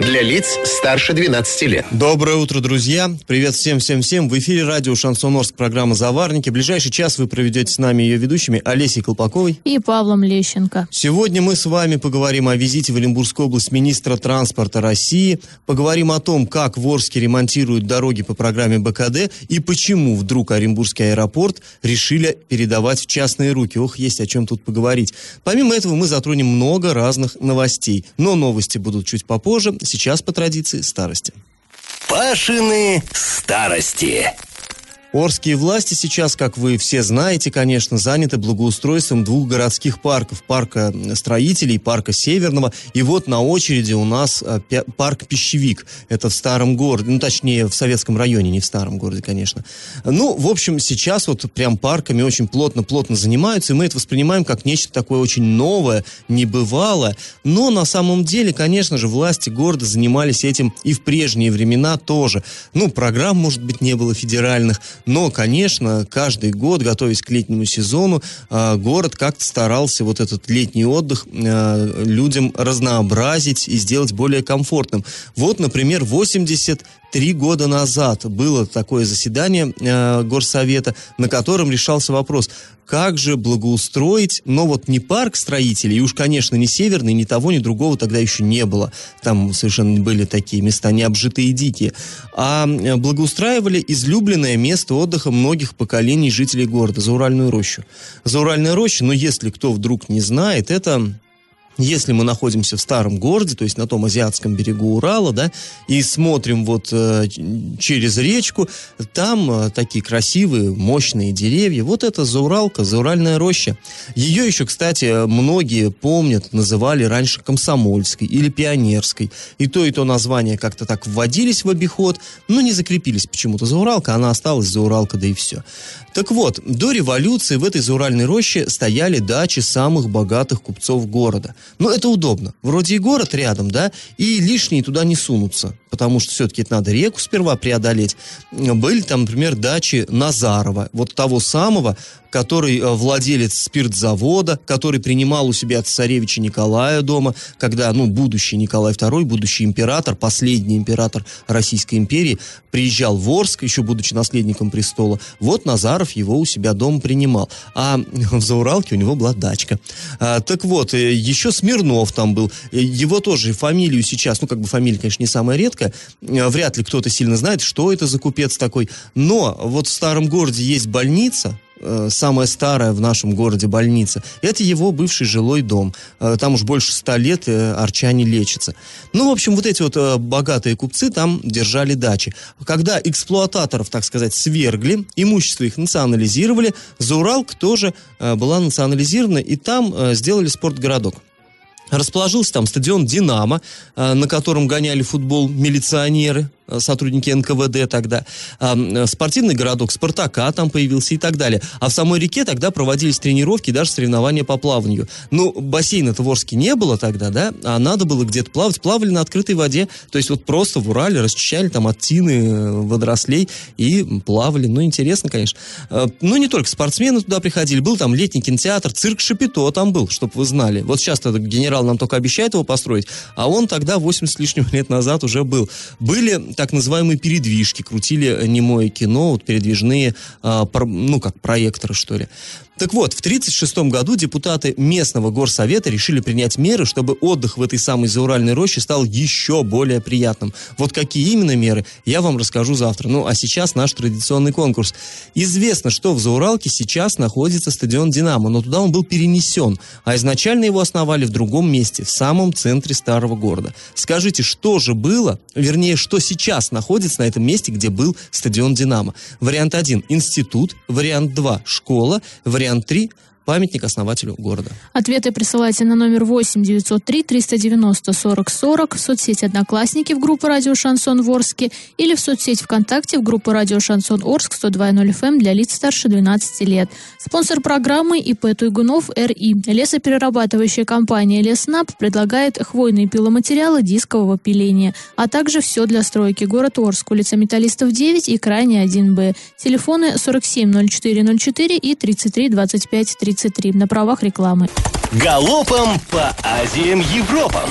Для лиц старше 12 лет. Доброе утро, друзья. Привет всем-всем-всем. В эфире радио «Шансон Орск» программа «Заварники». В ближайший час вы проведете с нами ее ведущими Олесей Колпаковой и Павлом Лещенко. Сегодня мы с вами поговорим о визите в Оренбургскую область министра транспорта России, поговорим о том, как в Орске ремонтируют дороги по программе БКД и почему вдруг Оренбургский аэропорт решили передавать в частные руки. Ох, есть о чем тут поговорить. Помимо этого мы затронем много разных новостей, но новости будут чуть попозже. Сейчас по традиции старости. Пашины старости. Орские власти сейчас, как вы все знаете, конечно, заняты благоустройством двух городских парков. Парка строителей, парка Северного. И вот на очереди у нас а, парк Пищевик. Это в старом городе, ну точнее в советском районе, не в старом городе, конечно. Ну, в общем, сейчас вот прям парками очень плотно-плотно занимаются, и мы это воспринимаем как нечто такое очень новое, небывалое. Но на самом деле, конечно же, власти города занимались этим и в прежние времена тоже. Ну, программ, может быть, не было федеральных, но, конечно, каждый год, готовясь к летнему сезону, а, город как-то старался вот этот летний отдых а, людям разнообразить и сделать более комфортным. Вот, например, 80 Три года назад было такое заседание э, Горсовета, на котором решался вопрос, как же благоустроить, но вот не парк строителей, и уж, конечно, не северный, ни того, ни другого тогда еще не было. Там совершенно были такие места необжитые и дикие. А э, благоустраивали излюбленное место отдыха многих поколений жителей города, Зауральную рощу. Зауральная роща, но если кто вдруг не знает, это если мы находимся в старом городе, то есть на том азиатском берегу Урала, да, и смотрим вот э, через речку, там э, такие красивые, мощные деревья. Вот это Зауралка, Зауральная роща. Ее еще, кстати, многие помнят, называли раньше Комсомольской или Пионерской. И то, и то название как-то так вводились в обиход, но не закрепились почему-то. Зауралка, она осталась Зауралка, да и все. Так вот, до революции в этой Зауральной роще стояли дачи самых богатых купцов города. Но это удобно. Вроде и город рядом, да, и лишние туда не сунутся, потому что все-таки это надо реку сперва преодолеть. Были там, например, дачи Назарова, вот того самого, который э, владелец спиртзавода, который принимал у себя царевича Николая дома, когда, ну, будущий Николай II, будущий император, последний император Российской империи, приезжал в Орск, еще будучи наследником престола. Вот Назаров его у себя дома принимал. А в Зауралке у него была дачка. А, так вот, э, еще Смирнов там был. Э, его тоже фамилию сейчас, ну, как бы фамилия, конечно, не самая редкая, вряд ли кто-то сильно знает, что это за купец такой. Но вот в старом городе есть больница, Э, самая старая в нашем городе больница. Это его бывший жилой дом. Э, там уж больше ста лет э, арчане лечатся. Ну, в общем, вот эти вот богатые купцы там держали дачи. Когда эксплуататоров, так сказать, свергли, имущество их национализировали, Зауралка тоже была национализирована, и там сделали спортгородок. Расположился там стадион «Динамо», на котором гоняли футбол милиционеры, Э, сотрудники НКВД тогда, э, спортивный городок Спартака там появился и так далее. А в самой реке тогда проводились тренировки, даже соревнования по плаванию. Ну, бассейна-то не было тогда, да, а надо было где-то плавать. Плавали на открытой воде, то есть вот просто в Урале расчищали там от тины э, водорослей и плавали. Ну, интересно, конечно. Ну, не только спортсмены туда приходили, был там летний кинотеатр, цирк Шапито там был, чтобы вы знали. Вот сейчас генерал нам только обещает его построить, а он тогда 80 с лишним лет назад уже был. Были так называемые передвижки, крутили немое кино, вот передвижные, а, ну, как проекторы, что ли. Так вот, в 1936 году депутаты местного горсовета решили принять меры, чтобы отдых в этой самой Зауральной роще стал еще более приятным. Вот какие именно меры, я вам расскажу завтра. Ну, а сейчас наш традиционный конкурс. Известно, что в Зауралке сейчас находится стадион «Динамо», но туда он был перенесен, а изначально его основали в другом месте, в самом центре старого города. Скажите, что же было, вернее, что сейчас находится на этом месте, где был стадион «Динамо»? Вариант 1 – институт, вариант 2 – школа, вариант вариант 3 памятник основателю города. Ответы присылайте на номер 8 903 390 40 40 в соцсети «Одноклассники» в группу «Радио Шансон Ворске» или в соцсети ВКонтакте в группу «Радио Шансон Орск» 102.0 FM для лиц старше 12 лет. Спонсор программы ИП Туйгунов РИ. Лесоперерабатывающая компания «Леснаб» предлагает хвойные пиломатериалы дискового пиления, а также все для стройки. Город Орск, улица Металлистов 9 и крайне 1Б. Телефоны 470404 и 332533 на правах рекламы. Галопом по Азиям Европам!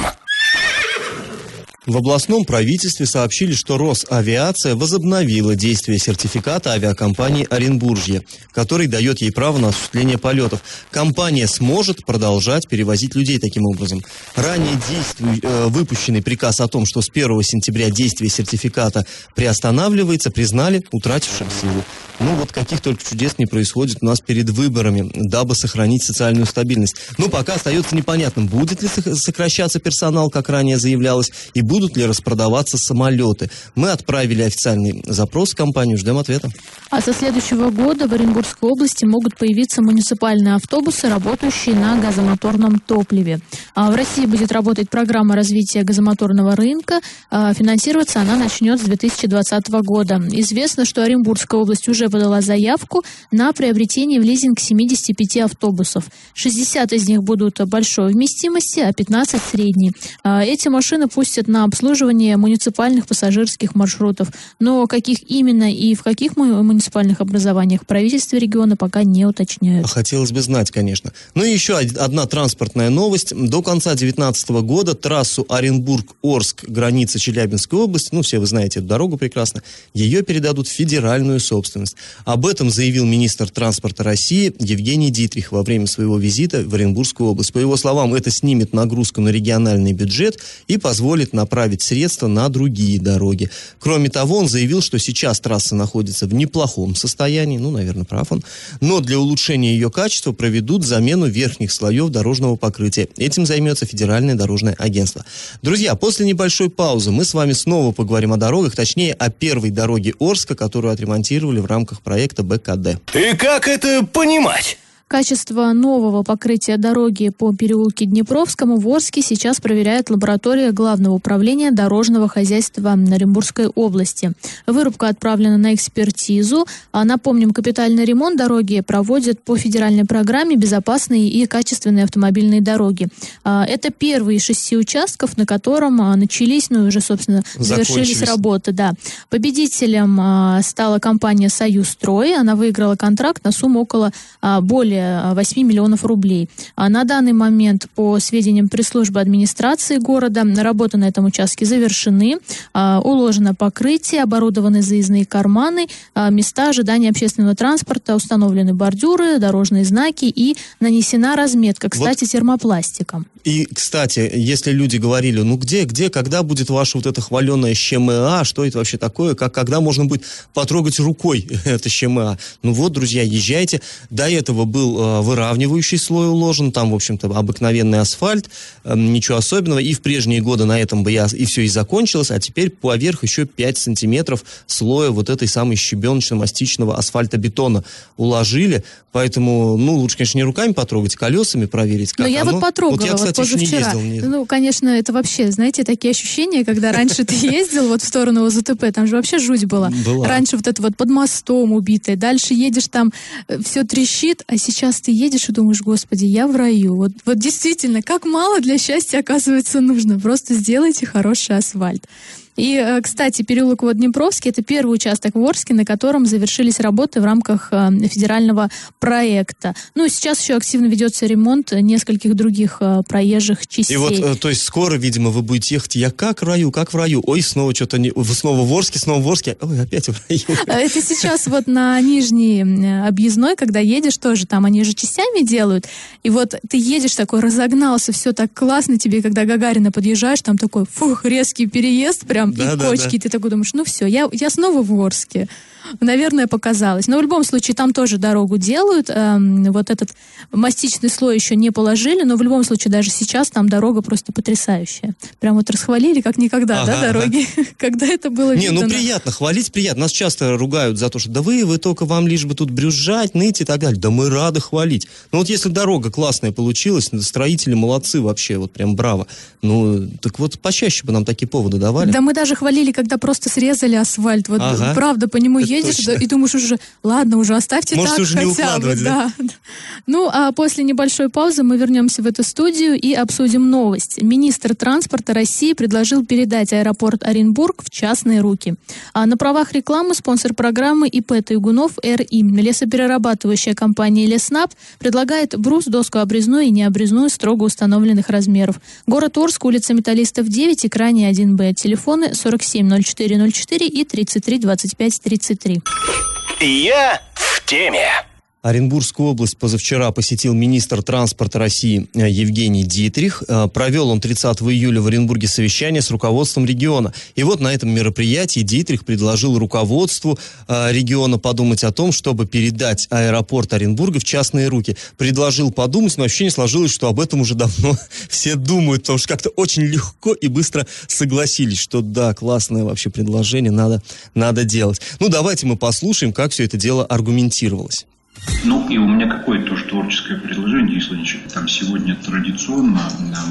В областном правительстве сообщили, что Росавиация возобновила действие сертификата авиакомпании «Оренбуржье», который дает ей право на осуществление полетов. Компания сможет продолжать перевозить людей таким образом. Ранее действуй, э, выпущенный приказ о том, что с 1 сентября действие сертификата приостанавливается, признали утратившим силу. Ну вот каких только чудес не происходит у нас перед выборами, дабы сохранить социальную стабильность. Ну пока остается непонятным, будет ли сокращаться персонал, как ранее заявлялось, и будут ли распродаваться самолеты. Мы отправили официальный запрос в компанию, ждем ответа. А со следующего года в Оренбургской области могут появиться муниципальные автобусы, работающие на газомоторном топливе. А в России будет работать программа развития газомоторного рынка. А финансироваться она начнет с 2020 года. Известно, что Оренбургская область уже подала заявку на приобретение в лизинг 75 автобусов. 60 из них будут большой вместимости, а 15 средней. А эти машины пустят на обслуживание муниципальных пассажирских маршрутов. Но каких именно и в каких муниципальных образованиях правительство региона пока не уточняют. Хотелось бы знать, конечно. Ну и еще одна транспортная новость. До конца 2019 года трассу Оренбург-Орск, граница Челябинской области, ну все вы знаете эту дорогу прекрасно, ее передадут в федеральную собственность. Об этом заявил министр транспорта России Евгений Дитрих во время своего визита в Оренбургскую область. По его словам, это снимет нагрузку на региональный бюджет и позволит направить средства на другие дороги. Кроме того, он заявил, что сейчас трасса находится в неплохом состоянии, ну, наверное, прав он, но для улучшения ее качества проведут замену верхних слоев дорожного покрытия. Этим займется Федеральное дорожное агентство. Друзья, после небольшой паузы мы с вами снова поговорим о дорогах, точнее, о первой дороге Орска, которую отремонтировали в рамках проекта БКД. И как это понимать? Качество нового покрытия дороги по переулке Днепровскому в Орске сейчас проверяет лаборатория Главного управления дорожного хозяйства Оренбургской области. Вырубка отправлена на экспертизу. А напомним, капитальный ремонт дороги проводят по федеральной программе «Безопасные и качественные автомобильные дороги». А, это первый из шести участков, на котором а, начались, ну уже, собственно, завершились работы. Да. Победителем а, стала компания «Союзстрой». Она выиграла контракт на сумму около более более 8 миллионов рублей. А на данный момент, по сведениям пресс-службы администрации города, работы на этом участке завершены, а, уложено покрытие, оборудованы заездные карманы, а, места ожидания общественного транспорта, установлены бордюры, дорожные знаки и нанесена разметка, кстати, вот. термопластиком. И, кстати, если люди говорили, ну где, где, когда будет ваша вот эта хваленая ЩМА, что это вообще такое, как, когда можно будет потрогать рукой это ЩМА? Ну вот, друзья, езжайте. До этого был э, выравнивающий слой уложен, там, в общем-то, обыкновенный асфальт, э, ничего особенного. И в прежние годы на этом бы я и все и закончилось, а теперь поверх еще 5 сантиметров слоя вот этой самой щебеночно-мастичного асфальтобетона уложили. Поэтому, ну, лучше, конечно, не руками потрогать, колесами проверить, как Но я оно. вот потрогала, вот я, кстати, вот позавчера. Не ездил, ну, конечно, это вообще, знаете, такие ощущения, когда раньше ты ездил вот в сторону ОЗТП, там же вообще жуть была. была. Раньше вот это вот под мостом убитое, дальше едешь там, э, все трещит, а сейчас ты едешь и думаешь, господи, я в раю. Вот, вот действительно, как мало для счастья, оказывается, нужно. Просто сделайте хороший асфальт. И, э, кстати, переулок Воднепровский – это первый участок в Орске, на котором завершились работы в рамках э, федерального проекта. Ну, сейчас еще активно ведется ремонт нескольких других э, проезжих частей. И вот, то есть, скоро, видимо, вы будете ехать, я как в раю, как в раю. Ой, снова что-то, не... снова в Орске, снова в Орске. Ой, опять в раю. Это сейчас вот на Нижней объездной, когда едешь тоже, там они же частями делают. И вот ты едешь такой, разогнался, все так классно тебе, когда Гагарина подъезжаешь, там такой, фух, резкий переезд, прям там да, и да, кочки, да. и ты такой думаешь, ну все, я, я снова в Орске. Наверное, показалось. Но в любом случае там тоже дорогу делают. Эм, вот этот мастичный слой еще не положили, но в любом случае даже сейчас там дорога просто потрясающая. Прям вот расхвалили как никогда, ага, да, дороги? Ага. Когда это было Не, ну приятно, хвалить приятно. Нас часто ругают за то, что да вы, вы только вам лишь бы тут брюзжать, ныть и так далее. Да мы рады хвалить. Ну вот если дорога классная получилась, строители молодцы вообще, вот прям браво. Ну, так вот почаще бы нам такие поводы давали. Да мы даже хвалили, когда просто срезали асфальт. Вот ага. правда по нему это едешь да, и думаешь уже, ладно, уже оставьте Может, так уже хотя бы. Да. да. Ну, а после небольшой паузы мы вернемся в эту студию и обсудим новость. Министр транспорта России предложил передать аэропорт Оренбург в частные руки. А на правах рекламы спонсор программы ИП Тайгунов РИ. Лесоперерабатывающая компания Леснаб предлагает брус, доску обрезную и необрезную строго установленных размеров. Город Орск, улица Металлистов 9 и крайне 1Б. Телефоны 470404 и 332533. Я в теме. Оренбургскую область позавчера посетил министр транспорта России э, Евгений Дитрих. Э, провел он 30 июля в Оренбурге совещание с руководством региона. И вот на этом мероприятии Дитрих предложил руководству э, региона подумать о том, чтобы передать аэропорт Оренбурга в частные руки. Предложил подумать, но ощущение сложилось, что об этом уже давно все думают, потому что как-то очень легко и быстро согласились, что да, классное вообще предложение, надо, надо делать. Ну, давайте мы послушаем, как все это дело аргументировалось. Ну и у меня какое-то тоже творческое предложение, если там сегодня традиционно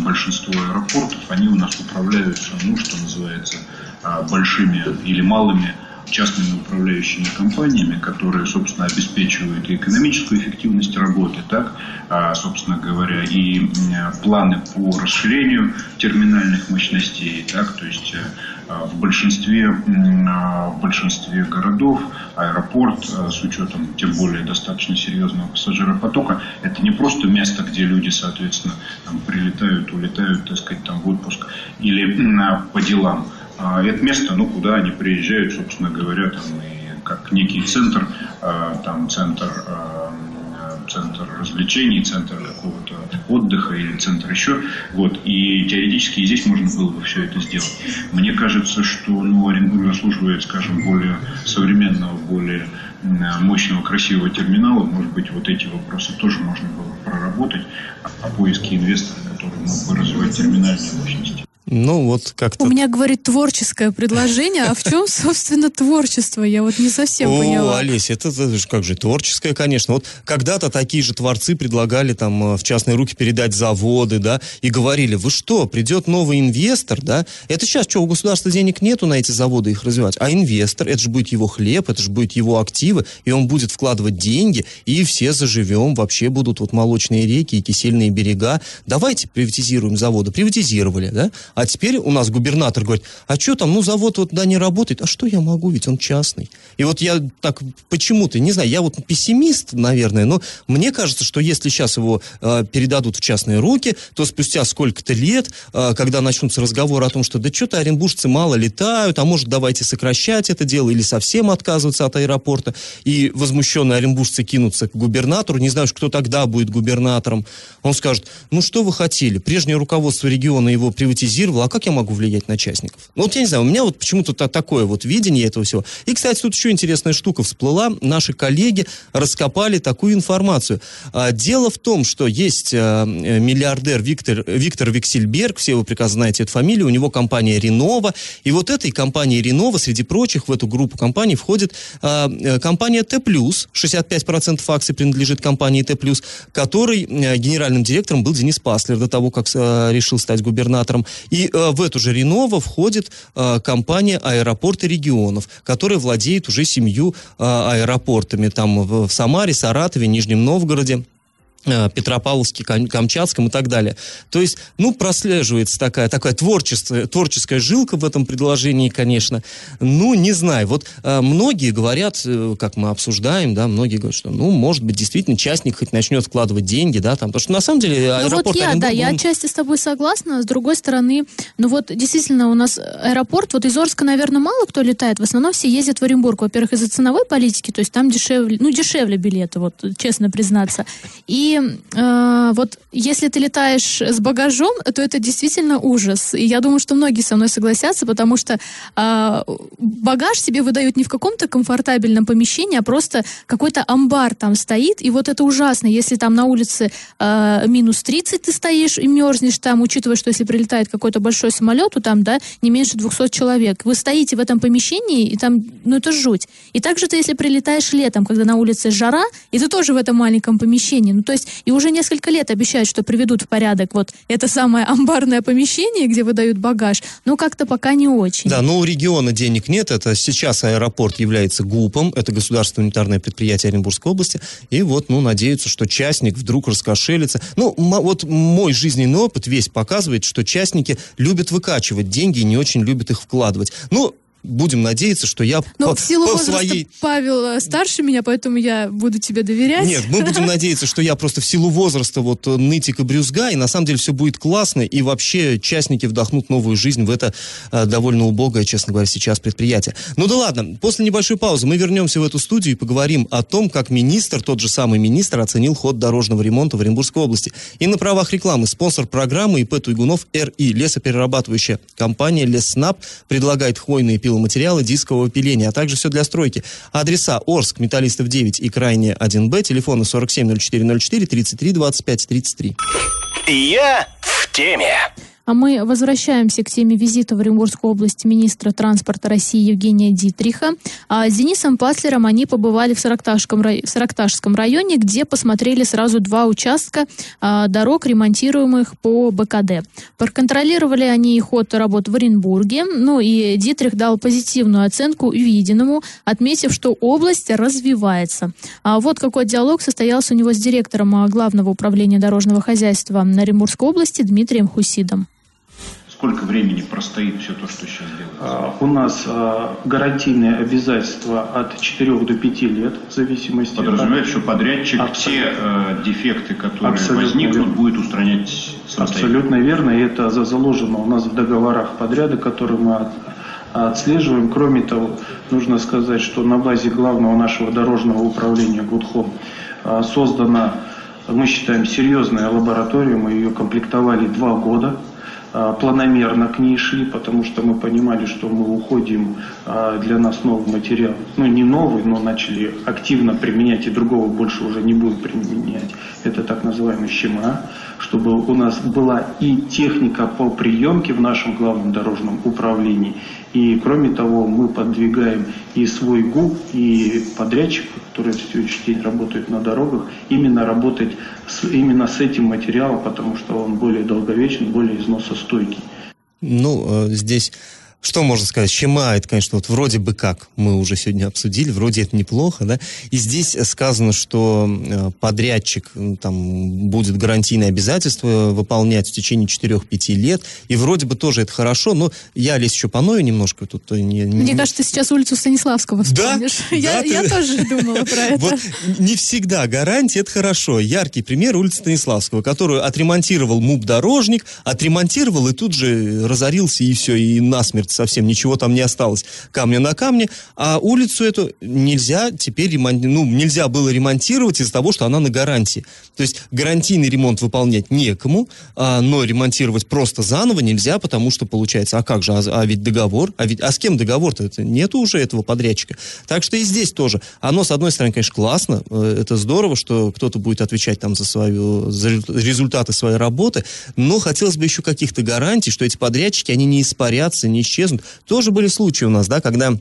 большинство аэропортов, они у нас управляются, ну что называется, а, большими или малыми частными управляющими компаниями, которые, собственно, обеспечивают и экономическую эффективность работы, так, а, собственно говоря, и планы по расширению терминальных мощностей, так, то есть э, в большинстве, а, в большинстве городов аэропорт э, с учетом, тем более, достаточно серьезного пассажиропотока, это не просто место, где люди, соответственно, там, прилетают, улетают, так сказать, там, в отпуск или по делам, а это место, ну, куда они приезжают, собственно говоря, там, и как некий центр, а, там, центр, а, центр развлечений, центр какого-то отдыха или центр еще. Вот. И теоретически здесь можно было бы все это сделать. Мне кажется, что ну, Оренбург заслуживает, скажем, более современного, более мощного, красивого терминала. Может быть, вот эти вопросы тоже можно было проработать о поиске инвестора, который мог бы развивать терминальные мощности. Ну, вот как-то... У меня, говорит, творческое предложение, а в чем, собственно, творчество? Я вот не совсем О, поняла. О, Олесь, это, это же как же творческое, конечно. Вот когда-то такие же творцы предлагали там э, в частные руки передать заводы, да, и говорили, вы что, придет новый инвестор, да? Это сейчас что, у государства денег нету на эти заводы их развивать? А инвестор, это же будет его хлеб, это же будет его активы, и он будет вкладывать деньги, и все заживем, вообще будут вот молочные реки и кисельные берега. Давайте приватизируем заводы. Приватизировали, да? А теперь у нас губернатор говорит, а что там, ну завод вот да не работает, а что я могу, ведь он частный. И вот я так почему-то, не знаю, я вот пессимист, наверное, но мне кажется, что если сейчас его э, передадут в частные руки, то спустя сколько-то лет, э, когда начнутся разговоры о том, что да что-то оренбуржцы мало летают, а может давайте сокращать это дело или совсем отказываться от аэропорта, и возмущенные оренбуржцы кинутся к губернатору, не знаю, кто тогда будет губернатором, он скажет, ну что вы хотели, прежнее руководство региона его приватизировало, регулировал, а как я могу влиять на частников? Ну, вот я не знаю, у меня вот почему-то такое вот видение этого всего. И, кстати, тут еще интересная штука всплыла. Наши коллеги раскопали такую информацию. А, дело в том, что есть а, миллиардер Виктор, Виктор Виксельберг, все вы прекрасно знаете эту фамилию, у него компания Ренова, и вот этой компании Ренова, среди прочих, в эту группу компаний входит а, э, компания Т+, 65% акций принадлежит компании Т+, которой э, генеральным директором был Денис Паслер до того, как э, решил стать губернатором. И э, в эту же Ренова входит э, компания «Аэропорты регионов», которая владеет уже семью э, аэропортами там в, в Самаре, Саратове, Нижнем Новгороде. Э, Петропавловске, Камчатском и так далее. То есть, ну, прослеживается такая, такая творчество, творческая жилка в этом предложении, конечно. Ну, не знаю. Вот э, многие говорят, э, как мы обсуждаем, да, многие говорят, что, ну, может быть, действительно, частник хоть начнет вкладывать деньги, да, там, потому что на самом деле аэропорт... Ну, вот я, Оренбург, да, он... я отчасти с тобой согласна, с другой стороны, ну, вот, действительно, у нас аэропорт, вот из Орска, наверное, мало кто летает, в основном все ездят в Оренбург, во-первых, из-за ценовой политики, то есть там дешевле, ну, дешевле билеты, вот, честно признаться. И э, вот если ты летаешь с багажом, то это действительно ужас. И я думаю, что многие со мной согласятся, потому что э, багаж себе выдают не в каком-то комфортабельном помещении, а просто какой-то амбар там стоит. И вот это ужасно, если там на улице э, минус 30 ты стоишь и мерзнешь там, учитывая, что если прилетает какой-то большой самолет, то там, да, не меньше 200 человек. Вы стоите в этом помещении, и там, ну это жуть. И также ты, если прилетаешь летом, когда на улице жара, и ты тоже в этом маленьком помещении, ну то есть и уже несколько лет обещают, что приведут в порядок вот это самое амбарное помещение, где выдают багаж, но как-то пока не очень. Да, но у региона денег нет, это сейчас аэропорт является ГУПом, это государственное унитарное предприятие Оренбургской области, и вот, ну, надеются, что частник вдруг раскошелится. Ну, вот мой жизненный опыт весь показывает, что частники любят выкачивать деньги и не очень любят их вкладывать. Ну, будем надеяться, что я Но по, в силу по своей... Павел э, старше меня, поэтому я буду тебе доверять. Нет, мы будем надеяться, что я просто в силу возраста вот э, нытик и брюзга, и на самом деле все будет классно, и вообще частники вдохнут новую жизнь в это э, довольно убогое, честно говоря, сейчас предприятие. Ну да ладно, после небольшой паузы мы вернемся в эту студию и поговорим о том, как министр, тот же самый министр, оценил ход дорожного ремонта в Оренбургской области. И на правах рекламы спонсор программы ИП Туйгунов РИ, лесоперерабатывающая компания Леснаб, предлагает хвойные пиломатериалы дискового пиления, а также все для стройки. Адреса Орск, Металлистов 9 и Крайне 1Б, телефоны 470404 33 25 33. Я в теме. А мы возвращаемся к теме визита в Оренбургскую область министра транспорта России Евгения Дитриха. А с Денисом Паслером они побывали в Саракташском, в Саракташском районе, где посмотрели сразу два участка а, дорог, ремонтируемых по БКД. Проконтролировали они ход работ в Оренбурге. Ну и Дитрих дал позитивную оценку увиденному, отметив, что область развивается. А вот какой диалог состоялся у него с директором Главного управления дорожного хозяйства Оренбургской области Дмитрием Хусидом. Сколько времени простоит все то, что сейчас делается? А, у нас а, гарантийные обязательства от 4 до 5 лет, в зависимости Подразумевает, от... что подрядчик Абсолютно. те э, дефекты, которые Абсолютно возникнут, верно. будет устранять самостоятельно. Абсолютно верно, и это заложено у нас в договорах подряда, которые мы от, отслеживаем. Кроме того, нужно сказать, что на базе главного нашего дорожного управления ГУДХОМ а, создана, мы считаем, серьезная лаборатория, мы ее комплектовали два года. А, планомерно к ней шли, потому что мы понимали, что мы уходим а, для нас новый материал. Ну, не новый, но начали активно применять, и другого больше уже не будем применять. Это так называемый ЩМА, чтобы у нас была и техника по приемке в нашем главном дорожном управлении, и кроме того, мы подвигаем и свой ГУП, и подрядчиков, которые в сегодняшний день работают на дорогах, именно работать с, именно с этим материалом, потому что он более долговечный, более износостойкий. Ну, э, здесь что можно сказать? Щема, это, конечно, вот вроде бы как мы уже сегодня обсудили, вроде это неплохо, да? И здесь сказано, что э, подрядчик там будет гарантийные обязательства выполнять в течение 4-5 лет, и вроде бы тоже это хорошо, но я, Лесь, еще поною немножко тут. Не, не, Мне кажется, ты сейчас улицу Станиславского вспомнишь. Да? Я, да, я ты... тоже думала про это. Вот не всегда гарантия, это хорошо. Яркий пример улицы Станиславского, которую отремонтировал МУП-дорожник, отремонтировал и тут же разорился, и все, и насмерть совсем ничего там не осталось, камня на камне, а улицу эту нельзя теперь ремонт, ну, нельзя было ремонтировать из-за того, что она на гарантии. То есть гарантийный ремонт выполнять некому, а, но ремонтировать просто заново нельзя, потому что получается, а как же, а, а ведь договор, а ведь, а с кем договор-то? Это, нету уже этого подрядчика. Так что и здесь тоже. Оно, с одной стороны, конечно, классно, э, это здорово, что кто-то будет отвечать там за свою, за результаты своей работы, но хотелось бы еще каких-то гарантий, что эти подрядчики, они не испарятся, не исчезнут, исчезнут. Тоже были случаи у нас, да, когда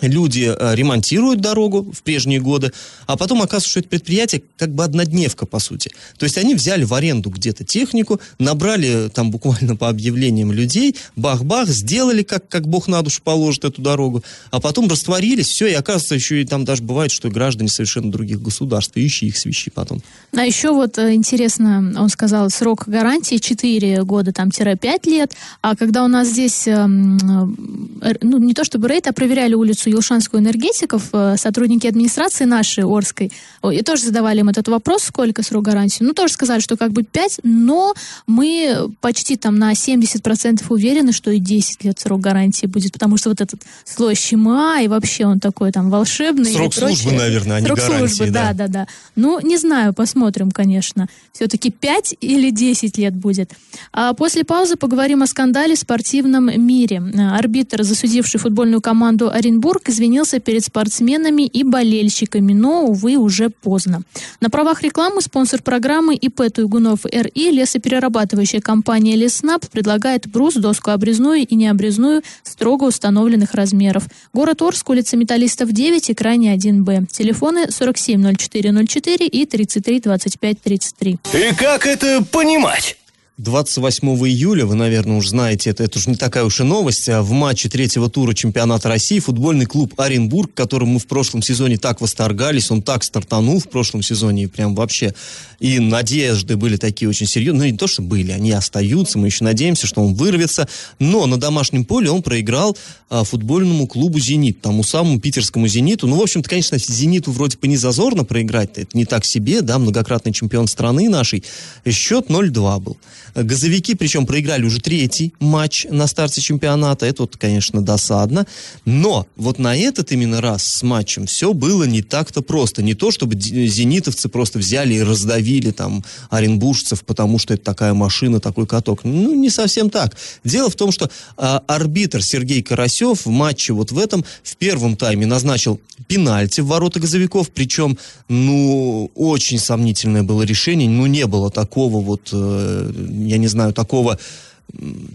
люди э, ремонтируют дорогу в прежние годы, а потом оказывается, что это предприятие как бы однодневка, по сути. То есть они взяли в аренду где-то технику, набрали там буквально по объявлениям людей, бах-бах, сделали, как, как Бог на душу положит эту дорогу, а потом растворились, все, и оказывается, еще и там даже бывает, что граждане совершенно других государств, ищи их свищи потом. А еще вот э, интересно, он сказал, срок гарантии 4 года, там, 5 лет, а когда у нас здесь, эм, э, ну, не то чтобы рейд, а проверяли улицу у Елшанскую энергетиков э, сотрудники администрации нашей, Орской, и тоже задавали им этот вопрос, сколько срок гарантии. Ну, тоже сказали, что как бы 5, но мы почти там на 70% уверены, что и 10 лет срок гарантии будет, потому что вот этот слой щема, и вообще он такой там волшебный. Срок службы, наверное, а не срок гарантии. службы, да. да, да, да. Ну, не знаю, посмотрим, конечно. Все-таки 5 или 10 лет будет. А после паузы поговорим о скандале в спортивном мире. Арбитр, засудивший футбольную команду Оренбург, извинился перед спортсменами и болельщиками, но, увы, уже поздно. На правах рекламы спонсор программы ИП Туйгунов РИ лесоперерабатывающая компания Леснаб предлагает брус, доску обрезную и необрезную строго установленных размеров. Город Орск, улица Металлистов 9 и крайне 1Б. Телефоны 470404 и 332533. И как это понимать? 28 июля, вы, наверное, уже знаете это, это уже не такая уж и новость, а в матче третьего тура чемпионата России футбольный клуб Оренбург, которым мы в прошлом сезоне так восторгались, он так стартанул в прошлом сезоне, и прям вообще, и надежды были такие очень серьезные, ну не то, что были, они остаются, мы еще надеемся, что он вырвется, но на домашнем поле он проиграл а, футбольному клубу «Зенит», тому самому питерскому «Зениту», ну, в общем-то, конечно, «Зениту» вроде бы не зазорно проиграть, это не так себе, да, многократный чемпион страны нашей, счет 0-2 был. Газовики, причем проиграли уже третий матч на старте чемпионата. Это вот, конечно, досадно. Но вот на этот именно раз с матчем все было не так-то просто. Не то, чтобы зенитовцы просто взяли и раздавили там оренбуржцев, потому что это такая машина, такой каток. Ну, не совсем так. Дело в том, что а, арбитр Сергей Карасев в матче вот в этом в первом тайме назначил пенальти в ворота газовиков, причем, ну, очень сомнительное было решение, ну, не было такого вот э, я не знаю, такого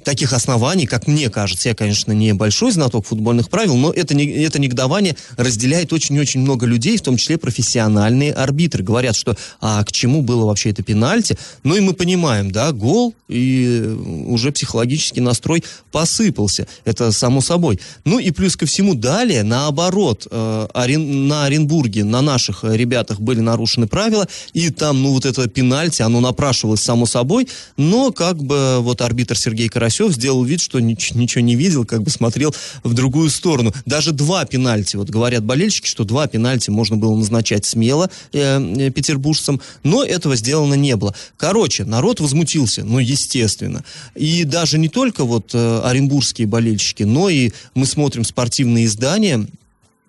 таких оснований, как мне кажется, я, конечно, не большой знаток футбольных правил, но это, не, это негодование разделяет очень-очень много людей, в том числе профессиональные арбитры. Говорят, что а к чему было вообще это пенальти? Ну и мы понимаем, да, гол, и уже психологический настрой посыпался. Это само собой. Ну и плюс ко всему далее, наоборот, э, Орен, на Оренбурге, на наших ребятах были нарушены правила, и там, ну вот это пенальти, оно напрашивалось само собой, но как бы вот арбитр Сергей Карасев сделал вид, что ничего не видел, как бы смотрел в другую сторону. Даже два пенальти, вот говорят болельщики, что два пенальти можно было назначать смело э, э, петербуржцам, но этого сделано не было. Короче, народ возмутился, ну, естественно. И даже не только вот э, оренбургские болельщики, но и мы смотрим спортивные издания,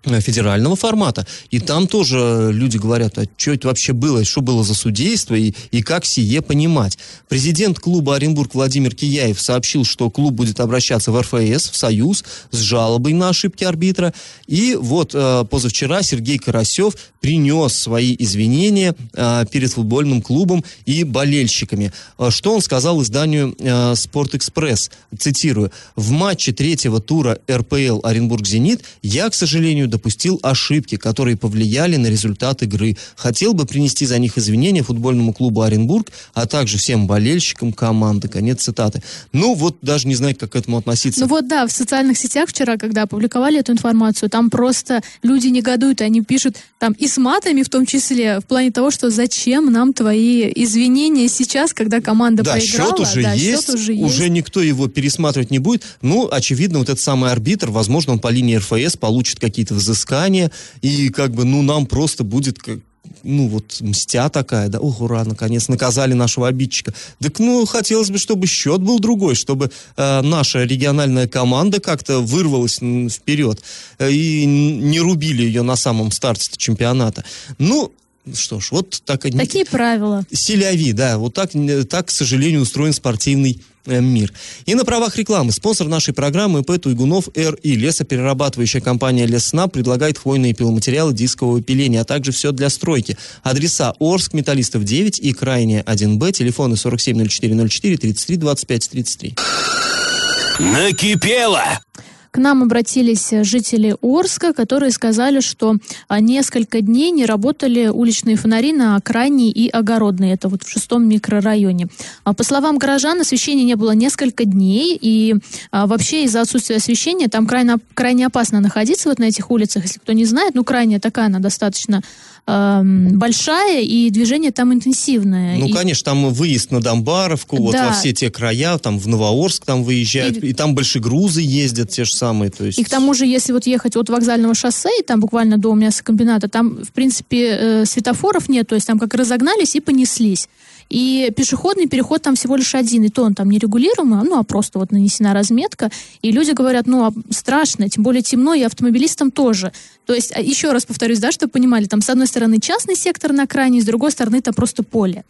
федерального формата. И там тоже люди говорят, а что это вообще было, что было за судейство и, и как сие понимать. Президент клуба Оренбург Владимир Кияев сообщил, что клуб будет обращаться в РФС, в Союз, с жалобой на ошибки арбитра. И вот э, позавчера Сергей Карасев принес свои извинения э, перед футбольным клубом и болельщиками. Э, что он сказал изданию э, «Спортэкспресс»? Цитирую. «В матче третьего тура РПЛ Оренбург-Зенит я, к сожалению, допустил ошибки, которые повлияли на результат игры. Хотел бы принести за них извинения футбольному клубу Оренбург, а также всем болельщикам команды. Конец цитаты. Ну, вот даже не знаю, как к этому относиться. Ну вот да, в социальных сетях вчера, когда опубликовали эту информацию, там просто люди негодуют, они пишут там и с матами в том числе, в плане того, что зачем нам твои извинения сейчас, когда команда да, проиграла. Счет уже да, есть, счет уже есть. Уже никто его пересматривать не будет. Ну, очевидно, вот этот самый арбитр, возможно, он по линии РФС получит какие-то взыскания, и как бы, ну, нам просто будет ну вот мстя такая, да, ох, ура, наконец наказали нашего обидчика. Так, ну, хотелось бы, чтобы счет был другой, чтобы э, наша региональная команда как-то вырвалась вперед э, и не рубили ее на самом старте чемпионата. Ну, что ж, вот так... Такие правила. Селяви, да, вот так, так, к сожалению, устроен спортивный Э, мир. И на правах рекламы спонсор нашей программы ИП Туйгунов РИ. Лесоперерабатывающая компания Леснаб предлагает хвойные пиломатериалы дискового пиления, а также все для стройки. Адреса Орск, Металлистов 9 и Крайне 1Б. Телефоны 470404 33 25 33. Накипело! К нам обратились жители Орска, которые сказали, что а, несколько дней не работали уличные фонари на окраине и огородные. Это вот в шестом микрорайоне. А, по словам горожан, освещения не было несколько дней. И а, вообще из-за отсутствия освещения там крайне, крайне опасно находиться вот на этих улицах. Если кто не знает, ну крайне такая она достаточно э, большая, и движение там интенсивное. Ну, и... конечно, там выезд на Домбаровку, да. вот во все те края, там в Новоорск там выезжают, и, и там грузы ездят те же самые. То есть... И к тому же, если вот ехать от вокзального шоссе, и там буквально до мясокомбината, там, в принципе, э, светофоров нет, то есть там как разогнались и понеслись. И пешеходный переход там всего лишь один, и то он там не регулируемый, ну, а просто вот нанесена разметка. И люди говорят, ну, а страшно, тем более темно, и автомобилистам тоже. То есть, а, еще раз повторюсь, да, чтобы понимали, там с одной стороны частный сектор на крайне, с другой стороны там просто поле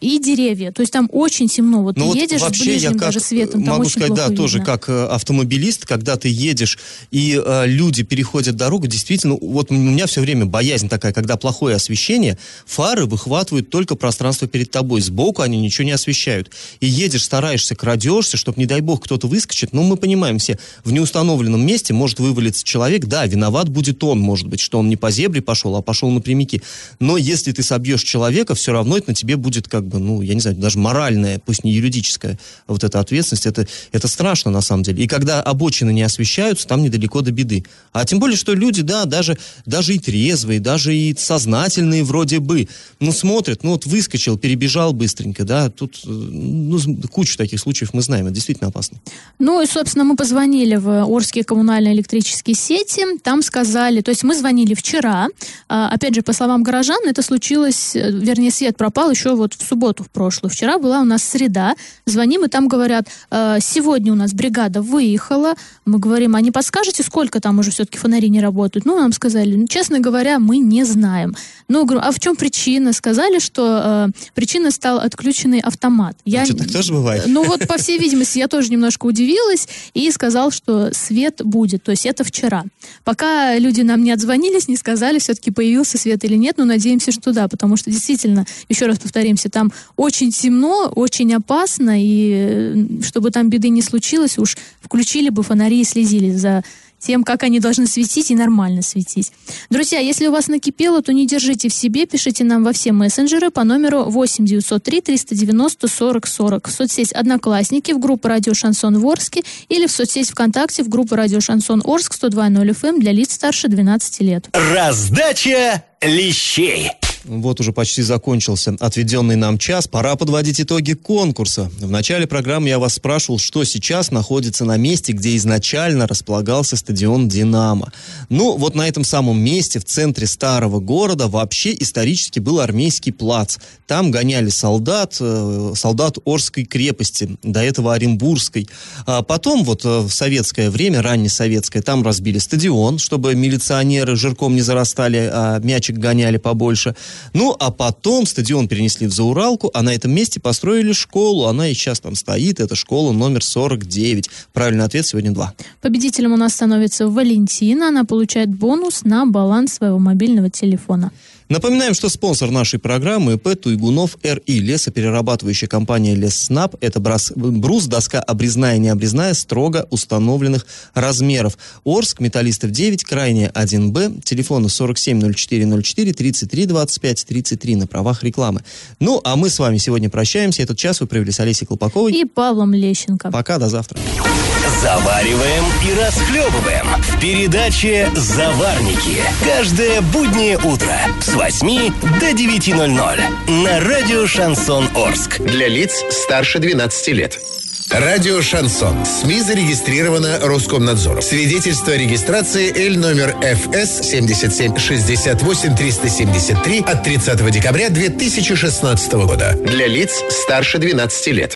и деревья. То есть там очень темно. Вот ну, ты едешь вообще с ближним я как, даже светом, там могу очень сказать, да, видно. тоже как э, автомобилист, когда ты едешь и э, люди переходят дорогу, действительно, вот у меня все время боязнь такая, когда плохое освещение, фары выхватывают только пространство перед тобой, сбоку они ничего не освещают. И едешь, стараешься, крадешься, чтобы, не дай бог, кто-то выскочит. Ну, мы понимаем все, в неустановленном месте может вывалиться человек, да, виноват будет он, может быть, что он не по зебре пошел, а пошел напрямики. Но если ты собьешь человека, все равно это на тебе будет как бы, ну, я не знаю, даже моральная, пусть не юридическая, вот эта ответственность, это, это страшно на самом деле. И когда обочины не освещаются, там недалеко до беды. А тем более, что люди, да, даже, даже и трезвые, даже и сознательные вроде бы, ну, смотрят, ну, вот выскочил, перебежал быстренько, да, тут, э, ну, кучу таких случаев мы знаем, это действительно опасно. Ну, и, собственно, мы позвонили в Орские коммунальные электрические сети, там сказали, то есть мы звонили вчера, а, опять же, по словам горожан, это случилось, э, вернее, свет пропал еще вот в субботу в прошлую. Вчера была у нас среда, звоним, и там говорят, «Э, сегодня у нас бригада выехала, мы говорим, а не подскажете, сколько там уже все-таки фонари не работают? Ну, нам сказали, ну, честно говоря, мы не знаем. Ну, говорю, а в чем причина? Сказали, что э, причиной стал отключенный автомат. Я... А что, так тоже бывает? Ну, вот, по всей видимости, я тоже немножко удивилась и сказал, что свет будет, то есть это вчера. Пока люди нам не отзвонились, не сказали, все-таки появился свет или нет, но надеемся, что да, потому что действительно, еще раз повторимся, там очень темно, очень опасно, и э, чтобы там беды не случилось, уж включили бы фонари и следили за тем, как они должны светить и нормально светить. Друзья, если у вас накипело, то не держите в себе, пишите нам во все мессенджеры по номеру 8 903 390 40 40 в соцсеть «Одноклассники» в группу «Радио Шансон Ворске» или в соцсеть ВКонтакте в группу «Радио Шансон Орск» 102.0 FM эм для лиц старше 12 лет. Раздача лещей. Вот уже почти закончился отведенный нам час. Пора подводить итоги конкурса. В начале программы я вас спрашивал, что сейчас находится на месте, где изначально располагался стадион «Динамо». Ну, вот на этом самом месте, в центре старого города, вообще исторически был армейский плац. Там гоняли солдат, э, солдат Орской крепости, до этого Оренбургской. А потом, вот э, в советское время, раннесоветское, там разбили стадион, чтобы милиционеры жирком не зарастали, а мячик гоняли побольше. Ну, а потом стадион перенесли в Зауралку, а на этом месте построили школу. Она и сейчас там стоит. Это школа номер 49. Правильный ответ сегодня два. Победителем у нас становится Валентина. Она получает бонус на баланс своего мобильного телефона. Напоминаем, что спонсор нашей программы ИП Туйгунов РИ, лесоперерабатывающая компания Лесснаб. Это брус, брус, доска обрезная и необрезная, строго установленных размеров. Орск, Металлистов 9, крайняя 1Б, телефоны 470404 33 25 33 на правах рекламы. Ну, а мы с вами сегодня прощаемся. Этот час вы провели с Олесей Колпаковой. И Павлом Лещенко. Пока, до завтра. Завариваем и расхлебываем в передаче «Заварники». Каждое буднее утро с 8 до 9.00 на радио «Шансон Орск». Для лиц старше 12 лет. Радио «Шансон». СМИ зарегистрировано Роскомнадзором. Свидетельство о регистрации Л номер ФС 7768 373 от 30 декабря 2016 года. Для лиц старше 12 лет.